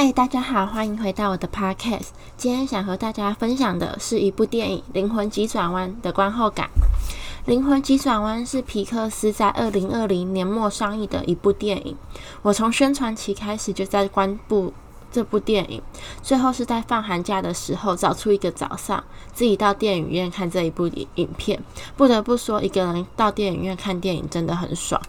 嗨，大家好，欢迎回到我的 podcast。今天想和大家分享的是一部电影《灵魂急转弯》的观后感。《灵魂急转弯》是皮克斯在二零二零年末上映的一部电影。我从宣传期开始就在关注这部电影，最后是在放寒假的时候找出一个早上，自己到电影院看这一部影片。不得不说，一个人到电影院看电影真的很爽。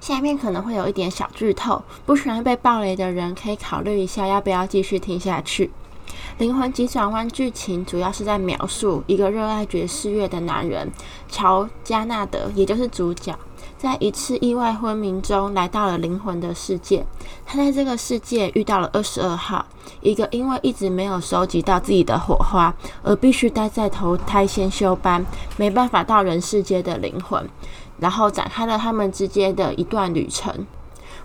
下面可能会有一点小剧透，不喜欢被暴雷的人可以考虑一下要不要继续听下去。《灵魂急转弯》剧情主要是在描述一个热爱爵士乐的男人乔加纳德，也就是主角，在一次意外昏迷中来到了灵魂的世界。他在这个世界遇到了二十二号，一个因为一直没有收集到自己的火花，而必须待在投胎先修班，没办法到人世间的灵魂。然后展开了他们之间的一段旅程。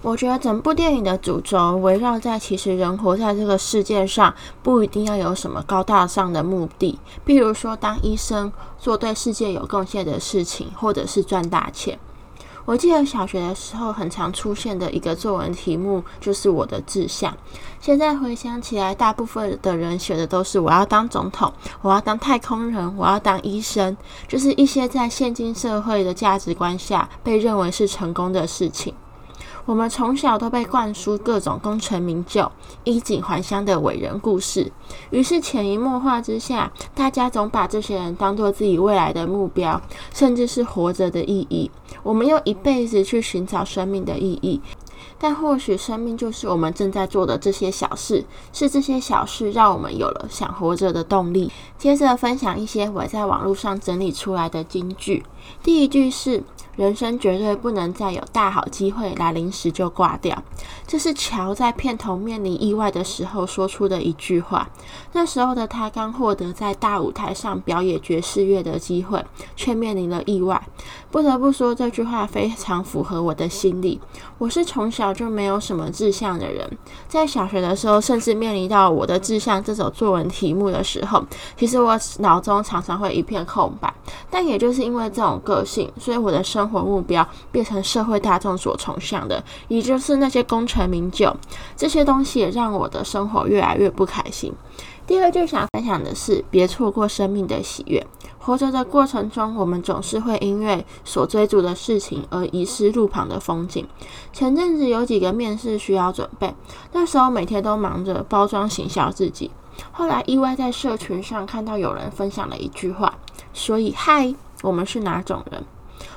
我觉得整部电影的主轴围绕在，其实人活在这个世界上，不一定要有什么高大上的目的，譬如说当医生，做对世界有贡献的事情，或者是赚大钱。我记得小学的时候，很常出现的一个作文题目就是我的志向。现在回想起来，大部分的人写的都是我要当总统，我要当太空人，我要当医生，就是一些在现今社会的价值观下被认为是成功的事情。我们从小都被灌输各种功成名就、衣锦还乡的伟人故事，于是潜移默化之下，大家总把这些人当做自己未来的目标，甚至是活着的意义。我们用一辈子去寻找生命的意义，但或许生命就是我们正在做的这些小事，是这些小事让我们有了想活着的动力。接着分享一些我在网络上整理出来的金句，第一句是。人生绝对不能再有大好机会来临时就挂掉，这是乔在片头面临意外的时候说出的一句话。那时候的他刚获得在大舞台上表演爵士乐的机会，却面临了意外。不得不说，这句话非常符合我的心理。我是从小就没有什么志向的人，在小学的时候，甚至面临到我的志向这种作文题目的时候，其实我脑中常常会一片空白。但也就是因为这种个性，所以我的生生活目标变成社会大众所崇尚的，也就是那些功成名就。这些东西也让我的生活越来越不开心。第二句想分享的是，别错过生命的喜悦。活着的过程中，我们总是会因为所追逐的事情而遗失路旁的风景。前阵子有几个面试需要准备，那时候每天都忙着包装行销自己。后来意外在社群上看到有人分享了一句话，所以嗨，我们是哪种人？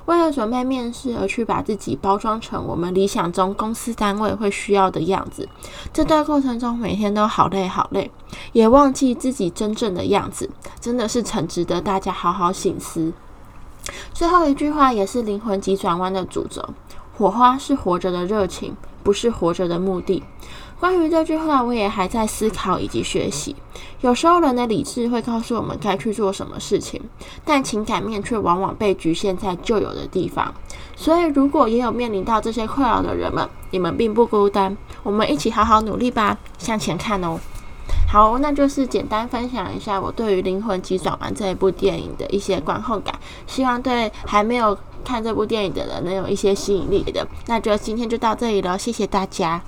为了准备面试而去把自己包装成我们理想中公司单位会需要的样子，这段过程中每天都好累好累，也忘记自己真正的样子，真的是很值得大家好好醒思。最后一句话也是灵魂急转弯的主轴：火花是活着的热情，不是活着的目的。关于这句话，我也还在思考以及学习。有时候，人的理智会告诉我们该去做什么事情，但情感面却往往被局限在旧有的地方。所以，如果也有面临到这些困扰的人们，你们并不孤单。我们一起好好努力吧，向前看哦。好，那就是简单分享一下我对于《灵魂急转弯》这一部电影的一些观后感，希望对还没有看这部电影的人能有一些吸引力的。那就今天就到这里了，谢谢大家。